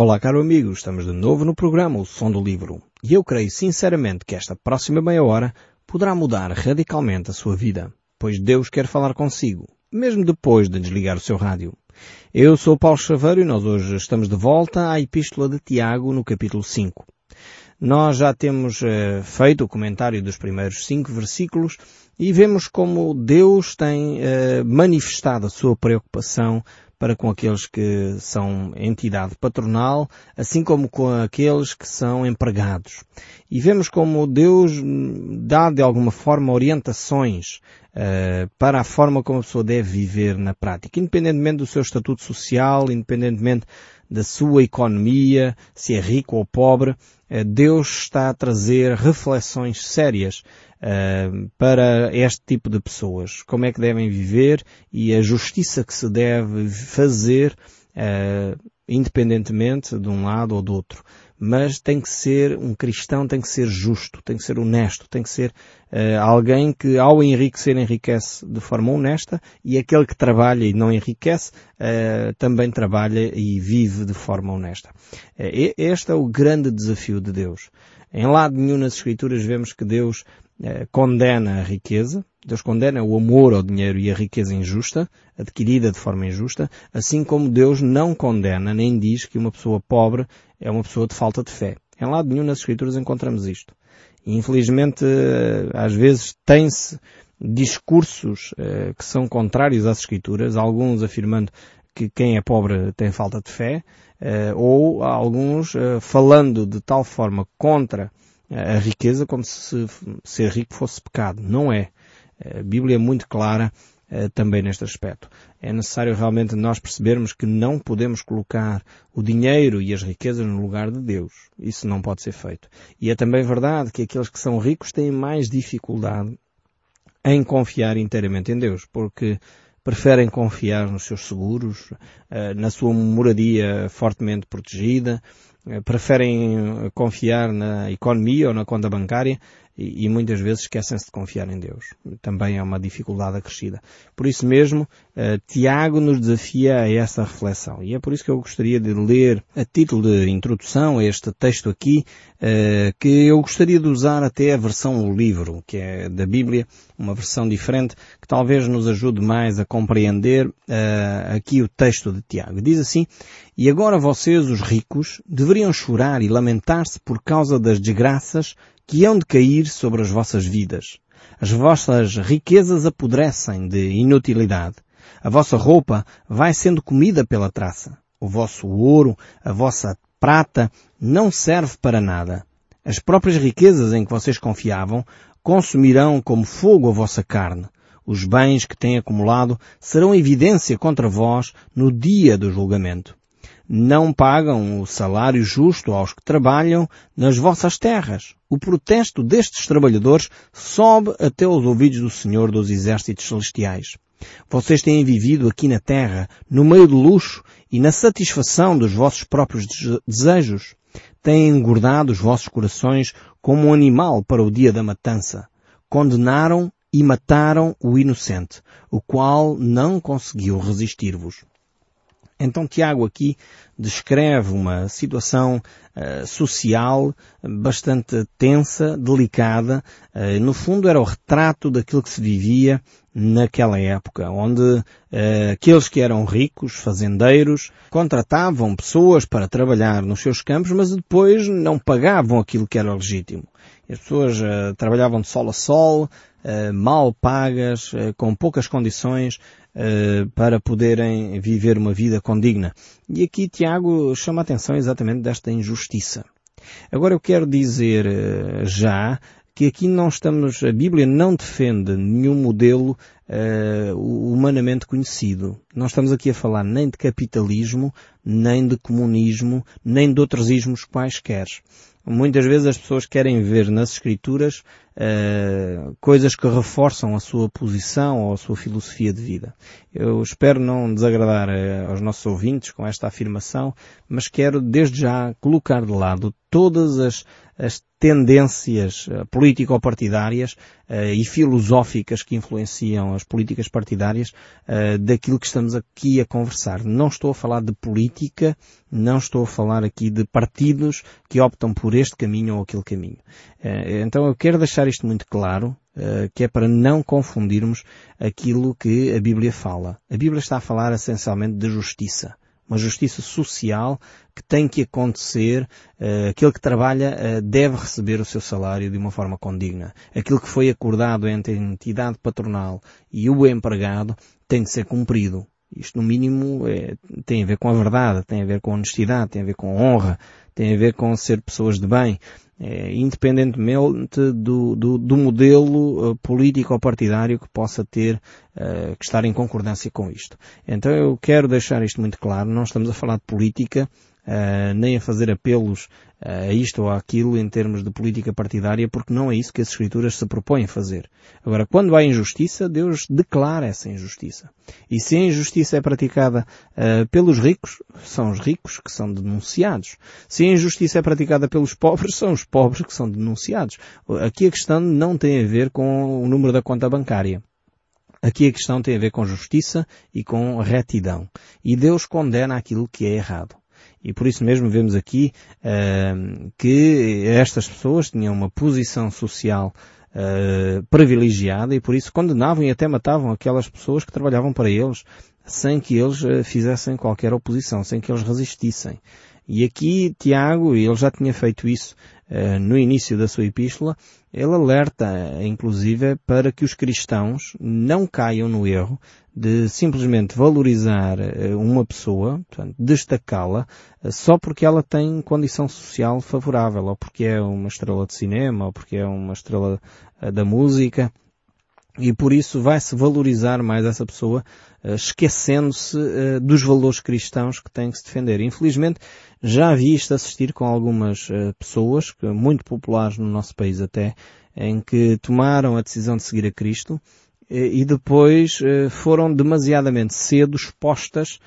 Olá, caro amigo, estamos de novo no programa O Som do Livro e eu creio sinceramente que esta próxima meia hora poderá mudar radicalmente a sua vida, pois Deus quer falar consigo, mesmo depois de desligar o seu rádio. Eu sou Paulo Chaveiro e nós hoje estamos de volta à Epístola de Tiago no capítulo 5. Nós já temos uh, feito o comentário dos primeiros cinco versículos e vemos como Deus tem uh, manifestado a sua preocupação para com aqueles que são entidade patronal, assim como com aqueles que são empregados. E vemos como Deus dá de alguma forma orientações uh, para a forma como a pessoa deve viver na prática, independentemente do seu estatuto social, independentemente da sua economia, se é rico ou pobre, uh, Deus está a trazer reflexões sérias uh, para este tipo de pessoas. Como é que devem viver e a justiça que se deve fazer uh, independentemente de um lado ou do outro. Mas tem que ser, um cristão tem que ser justo, tem que ser honesto, tem que ser uh, alguém que ao enriquecer enriquece de forma honesta e aquele que trabalha e não enriquece uh, também trabalha e vive de forma honesta. Uh, este é o grande desafio de Deus. Em lado nenhum nas Escrituras vemos que Deus condena a riqueza, Deus condena o amor ao dinheiro e a riqueza injusta, adquirida de forma injusta, assim como Deus não condena nem diz que uma pessoa pobre é uma pessoa de falta de fé. Em lado nenhum nas Escrituras encontramos isto. E, infelizmente, eh, às vezes tem-se discursos eh, que são contrários às Escrituras, alguns afirmando que quem é pobre tem falta de fé, ou alguns falando de tal forma contra a riqueza como se ser rico fosse pecado. Não é. A Bíblia é muito clara uh, também neste aspecto. É necessário realmente nós percebermos que não podemos colocar o dinheiro e as riquezas no lugar de Deus. Isso não pode ser feito. E é também verdade que aqueles que são ricos têm mais dificuldade em confiar inteiramente em Deus, porque preferem confiar nos seus seguros, uh, na sua moradia fortemente protegida, eh, preferem eh, confiar na economia ou na conta bancária e, muitas vezes esquecem-se de confiar em Deus. Também é uma dificuldade acrescida. Por isso mesmo, uh, Tiago nos desafia a essa reflexão. E é por isso que eu gostaria de ler a título de introdução este texto aqui, uh, que eu gostaria de usar até a versão livro, que é da Bíblia, uma versão diferente, que talvez nos ajude mais a compreender uh, aqui o texto de Tiago. Diz assim, e agora vocês, os ricos, deveriam chorar e lamentar-se por causa das desgraças que hão de cair sobre as vossas vidas. As vossas riquezas apodrecem de inutilidade. A vossa roupa vai sendo comida pela traça. O vosso ouro, a vossa prata, não serve para nada. As próprias riquezas em que vocês confiavam consumirão como fogo a vossa carne. Os bens que têm acumulado serão evidência contra vós no dia do julgamento não pagam o salário justo aos que trabalham nas vossas terras. O protesto destes trabalhadores sobe até os ouvidos do Senhor dos Exércitos Celestiais. Vocês têm vivido aqui na terra, no meio do luxo e na satisfação dos vossos próprios desejos. Têm engordado os vossos corações como um animal para o dia da matança. Condenaram e mataram o inocente, o qual não conseguiu resistir-vos. Então Tiago aqui descreve uma situação uh, social bastante tensa, delicada. Uh, no fundo era o retrato daquilo que se vivia naquela época, onde uh, aqueles que eram ricos, fazendeiros, contratavam pessoas para trabalhar nos seus campos, mas depois não pagavam aquilo que era legítimo. As pessoas trabalhavam de sol a sol, mal pagas, com poucas condições, eh, para poderem viver uma vida condigna. E aqui Tiago chama a atenção exatamente desta injustiça. Agora eu quero dizer já que aqui não estamos, a Bíblia não defende nenhum modelo uh, humanamente conhecido. Não estamos aqui a falar nem de capitalismo, nem de comunismo, nem de outros ismos quaisquer. Muitas vezes as pessoas querem ver nas escrituras uh, coisas que reforçam a sua posição ou a sua filosofia de vida. Eu espero não desagradar uh, aos nossos ouvintes com esta afirmação, mas quero desde já colocar de lado todas as as tendências uh, político-partidárias uh, e filosóficas que influenciam as políticas partidárias uh, daquilo que estamos aqui a conversar. Não estou a falar de política, não estou a falar aqui de partidos que optam por este caminho ou aquele caminho. Então eu quero deixar isto muito claro, que é para não confundirmos aquilo que a Bíblia fala. A Bíblia está a falar essencialmente de justiça uma justiça social que tem que acontecer, uh, aquele que trabalha uh, deve receber o seu salário de uma forma condigna. Aquilo que foi acordado entre a entidade patronal e o empregado tem de ser cumprido. Isto, no mínimo, é, tem a ver com a verdade, tem a ver com honestidade, tem a ver com honra, tem a ver com ser pessoas de bem, é, independentemente do, do, do modelo uh, político ou partidário que possa ter, uh, que estar em concordância com isto. Então eu quero deixar isto muito claro, não estamos a falar de política, uh, nem a fazer apelos a isto ou àquilo em termos de política partidária, porque não é isso que as Escrituras se propõem fazer. Agora, quando há injustiça, Deus declara essa injustiça. E se a injustiça é praticada uh, pelos ricos, são os ricos que são denunciados. Se a injustiça é praticada pelos pobres, são os pobres que são denunciados. Aqui a questão não tem a ver com o número da conta bancária. Aqui a questão tem a ver com justiça e com retidão. E Deus condena aquilo que é errado. E por isso mesmo vemos aqui uh, que estas pessoas tinham uma posição social uh, privilegiada e por isso condenavam e até matavam aquelas pessoas que trabalhavam para eles sem que eles uh, fizessem qualquer oposição, sem que eles resistissem. E aqui Tiago, ele já tinha feito isso no início da sua epístola, ele alerta, inclusive, para que os cristãos não caiam no erro de simplesmente valorizar eh, uma pessoa, destacá-la, eh, só porque ela tem condição social favorável, ou porque é uma estrela de cinema, ou porque é uma estrela eh, da música, e por isso vai-se valorizar mais essa pessoa, esquecendo-se dos valores cristãos que tem que se defender. Infelizmente, já vi isto assistir com algumas pessoas, muito populares no nosso país até, em que tomaram a decisão de seguir a Cristo, e depois eh, foram demasiadamente cedo expostas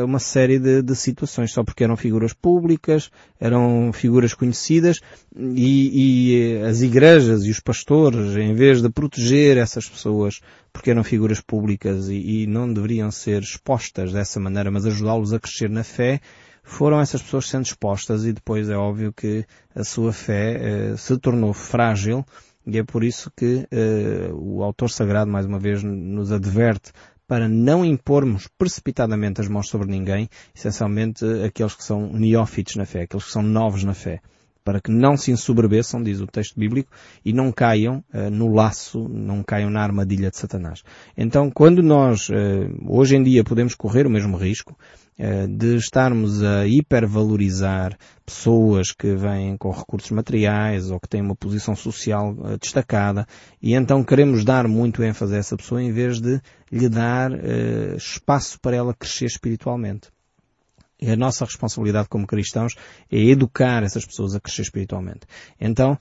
a uma série de, de, situações, só porque eram figuras públicas, eram figuras conhecidas e, e, eh, as igrejas e os pastores, em vez de proteger essas pessoas porque eram figuras públicas e, e não deveriam ser expostas dessa maneira, mas ajudá-los a crescer na fé, foram essas pessoas sendo expostas e depois é óbvio que a sua fé eh, se tornou frágil e é por isso que uh, o autor sagrado, mais uma vez, nos adverte para não impormos precipitadamente as mãos sobre ninguém, essencialmente aqueles que são neófitos na fé, aqueles que são novos na fé, para que não se ensoberbeçam, diz o texto bíblico, e não caiam uh, no laço, não caiam na armadilha de Satanás. Então, quando nós, uh, hoje em dia, podemos correr o mesmo risco, de estarmos a hipervalorizar pessoas que vêm com recursos materiais ou que têm uma posição social eh, destacada e então queremos dar muito ênfase a essa pessoa em vez de lhe dar uh, espaço para ela crescer espiritualmente. E a nossa responsabilidade como cristãos é educar essas pessoas a crescer espiritualmente. Então,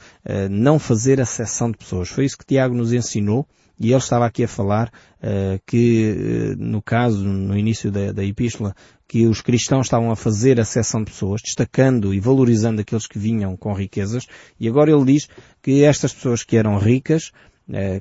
não fazer acessão de pessoas. Foi isso que Tiago nos ensinou e ele estava aqui a falar uh, que, uh, no caso, no início da, da epístola, que os cristãos estavam a fazer a seção de pessoas, destacando e valorizando aqueles que vinham com riquezas, e agora ele diz que estas pessoas que eram ricas,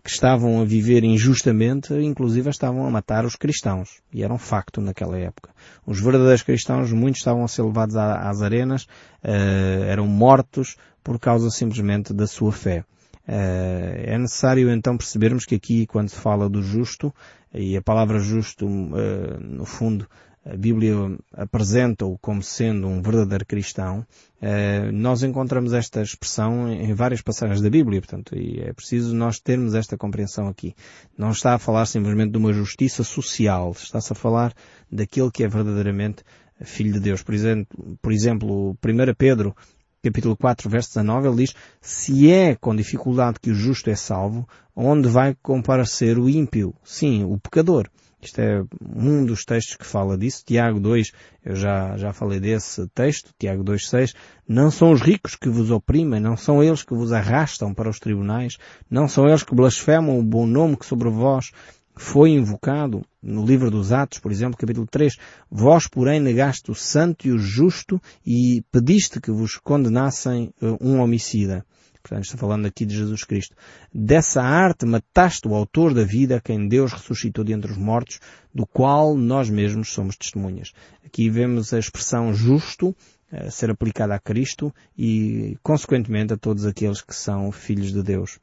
que estavam a viver injustamente, inclusive estavam a matar os cristãos. E era um facto naquela época. Os verdadeiros cristãos, muitos estavam a ser levados às arenas, eram mortos por causa simplesmente da sua fé. Eh, é necessário então percebermos que aqui, quando se fala do justo, e a palavra justo, eh, no fundo, a Bíblia apresenta-o como sendo um verdadeiro cristão, eh, nós encontramos esta expressão em várias passagens da Bíblia, portanto, e é preciso nós termos esta compreensão aqui. Não está a falar simplesmente de uma justiça social, está-se a falar daquele que é verdadeiramente filho de Deus. Por exemplo, por exemplo 1 Pedro capítulo 4, verso 19, ele diz, se é com dificuldade que o justo é salvo, onde vai comparecer o ímpio? Sim, o pecador. Isto é um dos textos que fala disso. Tiago 2, eu já, já falei desse texto, Tiago 2.6. Não são os ricos que vos oprimem, não são eles que vos arrastam para os tribunais, não são eles que blasfemam o bom nome que sobre vós foi invocado no livro dos Atos, por exemplo, capítulo 3. Vós, porém, negaste o santo e o justo e pediste que vos condenassem uh, um homicida. Portanto, está falando aqui de Jesus Cristo. Dessa arte mataste o autor da vida, quem Deus ressuscitou de entre os mortos, do qual nós mesmos somos testemunhas. Aqui vemos a expressão justo a ser aplicada a Cristo e, consequentemente, a todos aqueles que são filhos de Deus.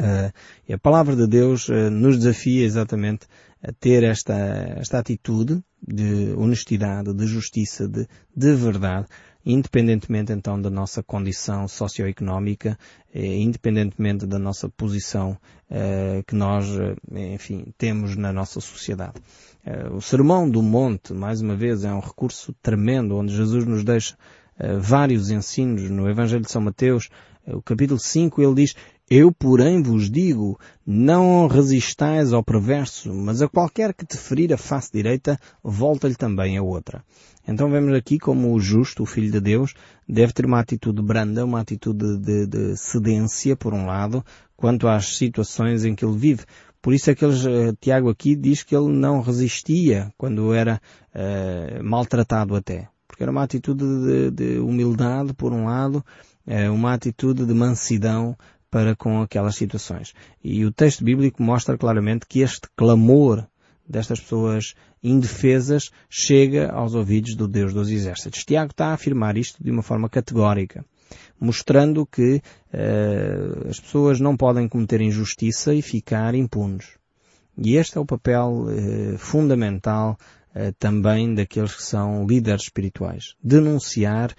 Uh, e a palavra de Deus uh, nos desafia exatamente a ter esta, esta atitude de honestidade, de justiça, de, de verdade, independentemente então da nossa condição socioeconómica, eh, independentemente da nossa posição eh, que nós, eh, enfim, temos na nossa sociedade. O Sermão do Monte, mais uma vez, é um recurso tremendo, onde Jesus nos deixa vários ensinos no Evangelho de São Mateus, o capítulo 5, ele diz, eu, porém, vos digo, não resistais ao perverso, mas a qualquer que te ferir a face direita, volta-lhe também a outra. Então vemos aqui como o justo, o Filho de Deus, deve ter uma atitude branda, uma atitude de, de cedência, por um lado, quanto às situações em que ele vive. Por isso é que eles, eh, Tiago aqui diz que ele não resistia quando era uh, maltratado até. Porque era uma atitude de, de humildade, por um lado, uh, uma atitude de mansidão para com aquelas situações. E o texto bíblico mostra claramente que este clamor destas pessoas indefesas chega aos ouvidos do Deus dos Exércitos. Tiago está a afirmar isto de uma forma categórica, mostrando que uh, as pessoas não podem cometer injustiça e ficar impunes. E este é o papel uh, fundamental uh, também daqueles que são líderes espirituais. Denunciar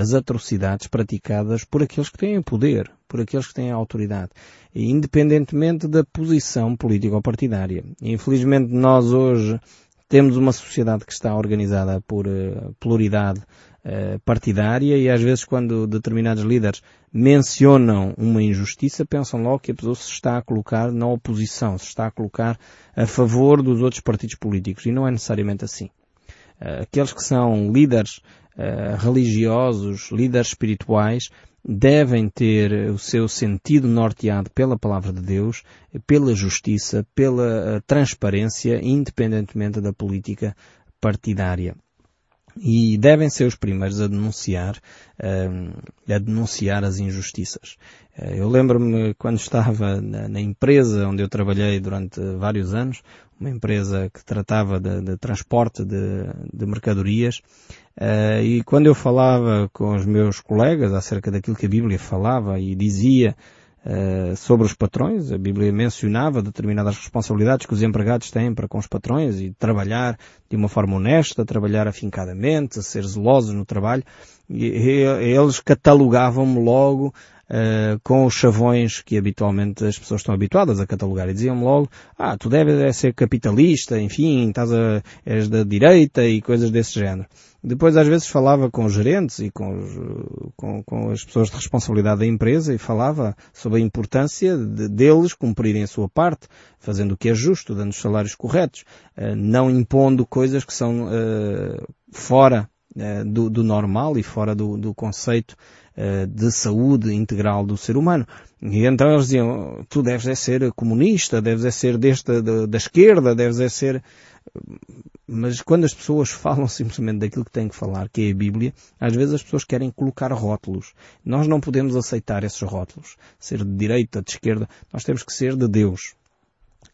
as atrocidades praticadas por aqueles que têm poder, por aqueles que têm autoridade, independentemente da posição política ou partidária. Infelizmente nós hoje temos uma sociedade que está organizada por uh, pluralidade uh, partidária e às vezes quando determinados líderes mencionam uma injustiça pensam logo que a pessoa se está a colocar na oposição, se está a colocar a favor dos outros partidos políticos e não é necessariamente assim. Uh, aqueles que são líderes religiosos, líderes espirituais, devem ter o seu sentido norteado pela palavra de Deus, pela justiça, pela eh, transparência, independentemente da política partidária. E devem ser os primeiros a denunciar, eh, a denunciar as injustiças. Eh, eu lembro-me quando estava na, empresa onde eu trabalhei durante vários anos, uma empresa que tratava de, de transporte de, de mercadorias, uh, e quando eu falava com os meus colegas acerca daquilo que a Bíblia falava e dizia uh, sobre os patrões, a Bíblia mencionava determinadas responsabilidades que os empregados têm para com os patrões e trabalhar de uma forma honesta, trabalhar afincadamente, ser zelosos no trabalho, e, e eles catalogavam-me logo uh, com os chavões que habitualmente as pessoas estão habituadas a catalogar e diziam-me logo, ah, tu deves ser capitalista, enfim, estás a, és da direita e coisas desse género. Depois às vezes falava com os gerentes e com, os, com, com, as pessoas de responsabilidade da empresa e falava sobre a importância de, deles cumprirem a sua parte, fazendo o que é justo, dando os salários corretos, uh, não impondo coisas que são uh, fora uh, do, do, normal e fora do, do conceito eh, de saúde integral do ser humano. E então eles diziam, tu deves é ser comunista, deves é ser desta, da, da esquerda, deves é ser... Mas quando as pessoas falam simplesmente daquilo que têm que falar, que é a Bíblia, às vezes as pessoas querem colocar rótulos. Nós não podemos aceitar esses rótulos. Ser de direita, de esquerda, nós temos que ser de Deus.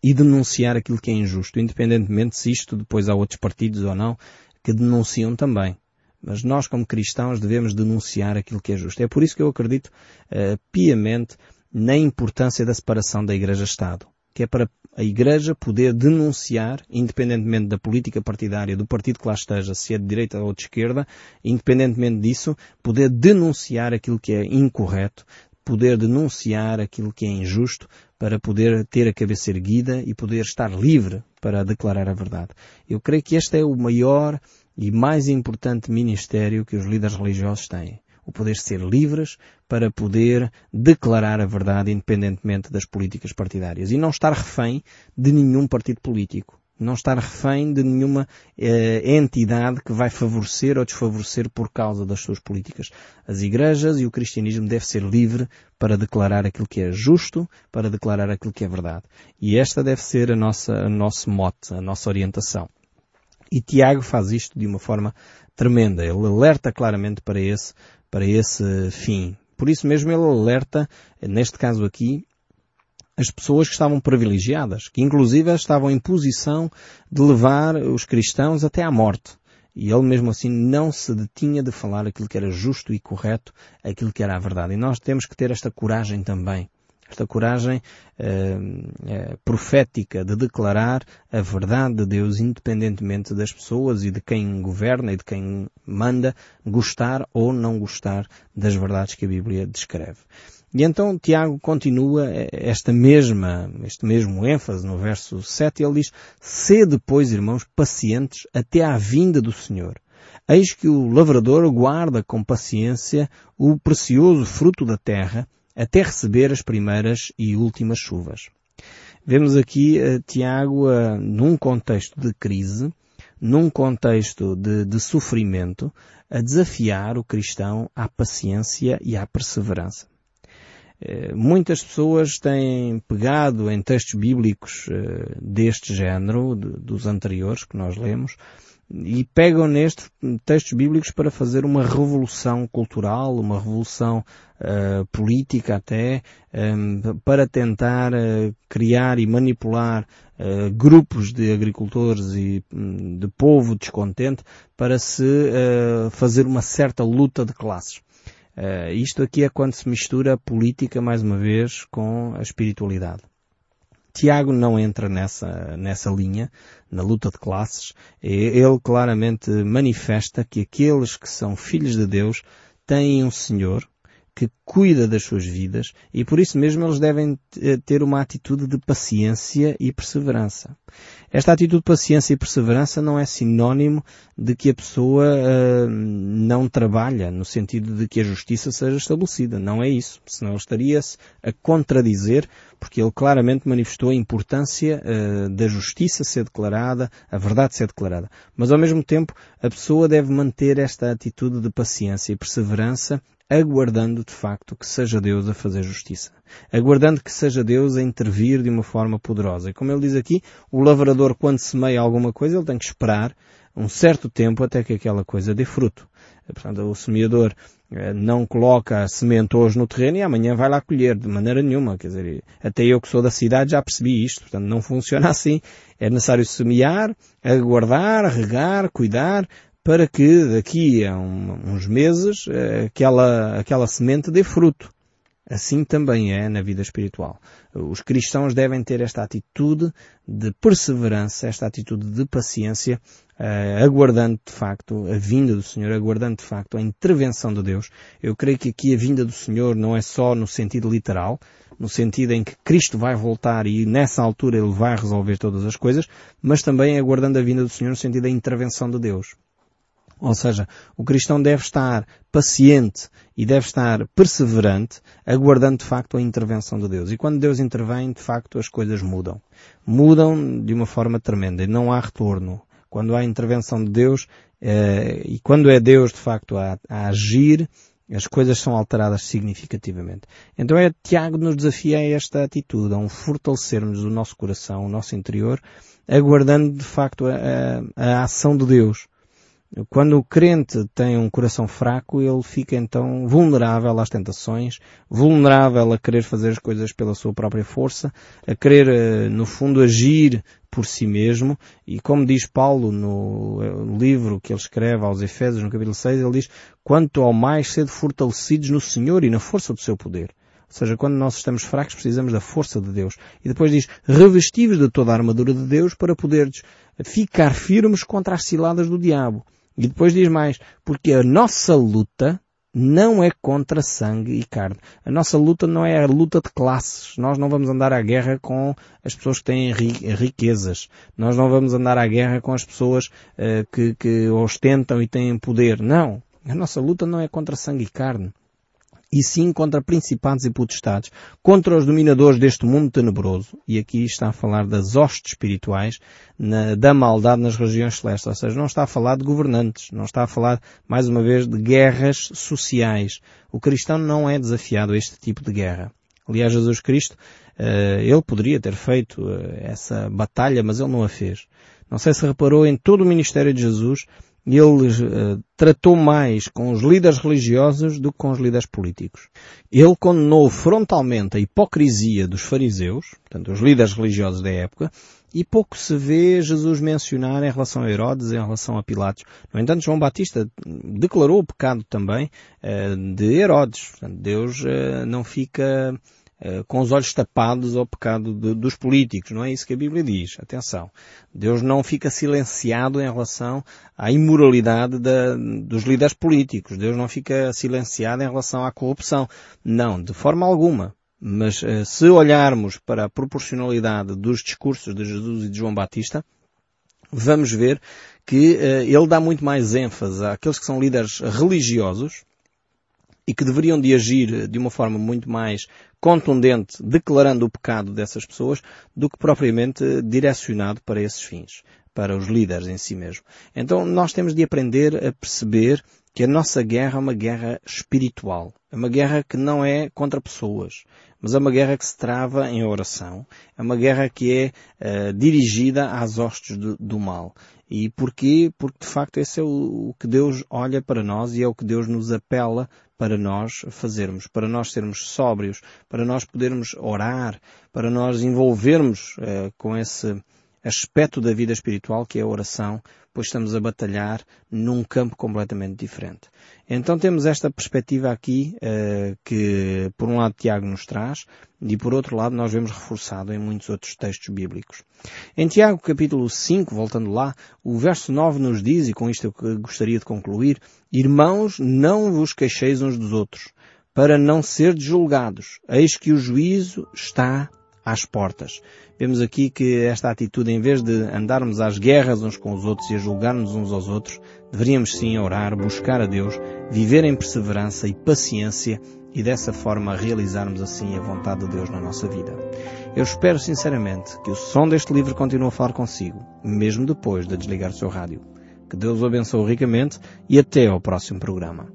E denunciar aquilo que é injusto, independentemente se isto depois há outros partidos ou não, que denunciam também. Mas nós, como cristãos, devemos denunciar aquilo que é justo. É por isso que eu acredito uh, piamente na importância da separação da Igreja-Estado. Que é para a Igreja poder denunciar, independentemente da política partidária, do partido que lá esteja, se é de direita ou de esquerda, independentemente disso, poder denunciar aquilo que é incorreto, poder denunciar aquilo que é injusto, para poder ter a cabeça erguida e poder estar livre para declarar a verdade. Eu creio que este é o maior e mais importante ministério que os líderes religiosos têm. O poder ser livres para poder declarar a verdade independentemente das políticas partidárias e não estar refém de nenhum partido político. Não estar refém de nenhuma eh, entidade que vai favorecer ou desfavorecer por causa das suas políticas. As igrejas e o cristianismo deve ser livre para declarar aquilo que é justo, para declarar aquilo que é verdade. E esta deve ser a nossa, a nosso mote, a nossa orientação. E Tiago faz isto de uma forma tremenda. Ele alerta claramente para esse, para esse fim. Por isso mesmo ele alerta, neste caso aqui, as pessoas que estavam privilegiadas, que inclusive estavam em posição de levar os cristãos até à morte. E ele mesmo assim não se detinha de falar aquilo que era justo e correto, aquilo que era a verdade. E nós temos que ter esta coragem também. Esta coragem eh, eh, profética de declarar a verdade de Deus independentemente das pessoas e de quem governa e de quem manda gostar ou não gostar das verdades que a Bíblia descreve. E então Tiago continua esta mesma, este mesmo ênfase no verso 7, ele diz, Sede, pois, irmãos, pacientes até à vinda do Senhor. Eis que o lavrador guarda com paciência o precioso fruto da terra até receber as primeiras e últimas chuvas. Vemos aqui uh, Tiago uh, num contexto de crise, num contexto de, de sofrimento, a desafiar o cristão à paciência e à perseverança. Eh, muitas pessoas têm pegado em textos bíblicos deste género, dos anteriores que nós lemos, e pegam nestes textos bíblicos para fazer uma revolução cultural, uma revolução uh, política até, um, para tentar uh, criar e manipular uh, grupos de agricultores e um, de povo descontente para se fazer uma certa luta de classes. Isto aqui é quando se mistura a política, mais uma vez, com a espiritualidade. Tiago não entra nessa, nessa linha, na luta de classes. Ele claramente manifesta que aqueles que são filhos de Deus têm um Senhor que cuida das suas vidas e por isso mesmo eles devem ter uma atitude de paciência e perseverança. Esta atitude de paciência e perseverança não é sinónimo de que a pessoa uh, não trabalha, no sentido de que a justiça seja estabelecida. Não é isso. Senão ele estaria-se a contradizer, porque ele claramente manifestou a importância uh, da justiça ser declarada, a verdade ser declarada. Mas ao mesmo tempo, a pessoa deve manter esta atitude de paciência e perseverança aguardando de facto que seja Deus a fazer justiça. Aguardando que seja Deus a intervir de uma forma poderosa. E como ele diz aqui, o lavrador quando semeia alguma coisa, ele tem que esperar um certo tempo até que aquela coisa dê fruto. Portanto, o semeador eh, não coloca a semente hoje no terreno e amanhã vai lá colher, de maneira nenhuma. Quer dizer, até eu que sou da cidade já percebi isto. Portanto, não funciona assim. É necessário semear, aguardar, regar, cuidar, para que daqui a um, uns meses eh, aquela, aquela semente dê fruto. Assim também é na vida espiritual. Os cristãos devem ter esta atitude de perseverança, esta atitude de paciência, uh, aguardando de facto a vinda do Senhor, aguardando de facto a intervenção de Deus. Eu creio que aqui a vinda do Senhor não é só no sentido literal, no sentido em que Cristo vai voltar e nessa altura Ele vai resolver todas as coisas, mas também aguardando a vinda do Senhor no sentido da intervenção de Deus. Ou seja, o cristão deve estar paciente e deve estar perseverante, aguardando de facto a intervenção de Deus. E quando Deus intervém, de facto as coisas mudam. Mudam de uma forma tremenda e não há retorno. Quando há intervenção de Deus, eh, e quando é Deus de facto a, a agir, as coisas são alteradas significativamente. Então é Tiago nos desafia a esta atitude, a um fortalecermos o nosso coração, o nosso interior, aguardando de facto a, a, a ação de Deus. Quando o crente tem um coração fraco, ele fica então vulnerável às tentações, vulnerável a querer fazer as coisas pela sua própria força, a querer, eh, no fundo, agir por si mesmo. E como diz Paulo no eh, livro que ele escreve aos Efésios, no capítulo 6, ele diz, quanto ao mais sede fortalecidos no Senhor e na força do seu poder. Ou seja, quando nós estamos fracos, precisamos da força de Deus. E depois diz, revestivos de toda a armadura de Deus para poderes ficar firmes contra as ciladas do diabo. E depois diz mais, porque a nossa luta não é contra sangue e carne. A nossa luta não é a luta de classes. Nós não vamos andar à guerra com as pessoas que têm riquezas. Nós não vamos andar à guerra com as pessoas uh, que, que ostentam e têm poder. Não. A nossa luta não é contra sangue e carne. E sim contra principados e potestades, contra os dominadores deste mundo tenebroso. E aqui está a falar das hostes espirituais, na, da maldade nas regiões celestes. Ou seja, não está a falar de governantes, não está a falar, mais uma vez, de guerras sociais. O cristão não é desafiado a este tipo de guerra. Aliás, Jesus Cristo, eh, ele poderia ter feito eh, essa batalha, mas ele não a fez. Não sei se reparou em todo o ministério de Jesus, ele uh, tratou mais com os líderes religiosos do que com os líderes políticos. Ele condenou frontalmente a hipocrisia dos fariseus, portanto, os líderes religiosos da época, e pouco se vê Jesus mencionar em relação a Herodes, em relação a Pilatos. No entanto, João Batista declarou o pecado também uh, de Herodes. Portanto, Deus uh, não fica eh, com os olhos tapados ao pecado de, dos políticos. Não é isso que a Bíblia diz. Atenção. Deus não fica silenciado em relação à imoralidade da, dos líderes políticos. Deus não fica silenciado em relação à corrupção. Não, de forma alguma. Mas eh, se olharmos para a proporcionalidade dos discursos de Jesus e de João Batista, vamos ver que uh, ele dá muito mais ênfase àqueles que são líderes religiosos, e que deveriam de agir de uma forma muito mais contundente, declarando o pecado dessas pessoas, do que propriamente direcionado para esses fins, para os líderes em si mesmo. Então nós temos de aprender a perceber que a nossa guerra é uma guerra espiritual. É uma guerra que não é contra pessoas, mas é uma guerra que se trava em oração. É uma guerra que é uh, dirigida às hostes do, do mal. E porquê? Porque de facto esse é o, o, que Deus olha para nós e é o que Deus nos apela para nós fazermos, para nós sermos sóbrios, para nós podermos orar, para nós envolvermos uh, com esse aspecto da vida espiritual que é a oração, pois estamos a batalhar num campo completamente diferente. Então temos esta perspectiva aqui uh, que por um lado Tiago nos traz e por outro lado nós vemos reforçado em muitos outros textos bíblicos. Em Tiago capítulo 5, voltando lá, o verso 9 nos diz, e com isto eu gostaria de concluir, Irmãos, não vos queixeis uns dos outros, para não ser julgados. Eis que o juízo está às portas. Vemos aqui que esta atitude, em vez de andarmos às guerras uns com os outros e a julgarmos uns aos outros, deveríamos sim orar, buscar a Deus, viver em perseverança e paciência e dessa forma realizarmos assim a vontade de Deus na nossa vida. Eu espero sinceramente que o som deste livro continue a falar consigo, mesmo depois de desligar o seu rádio. Que Deus o abençoe ricamente e até ao próximo programa.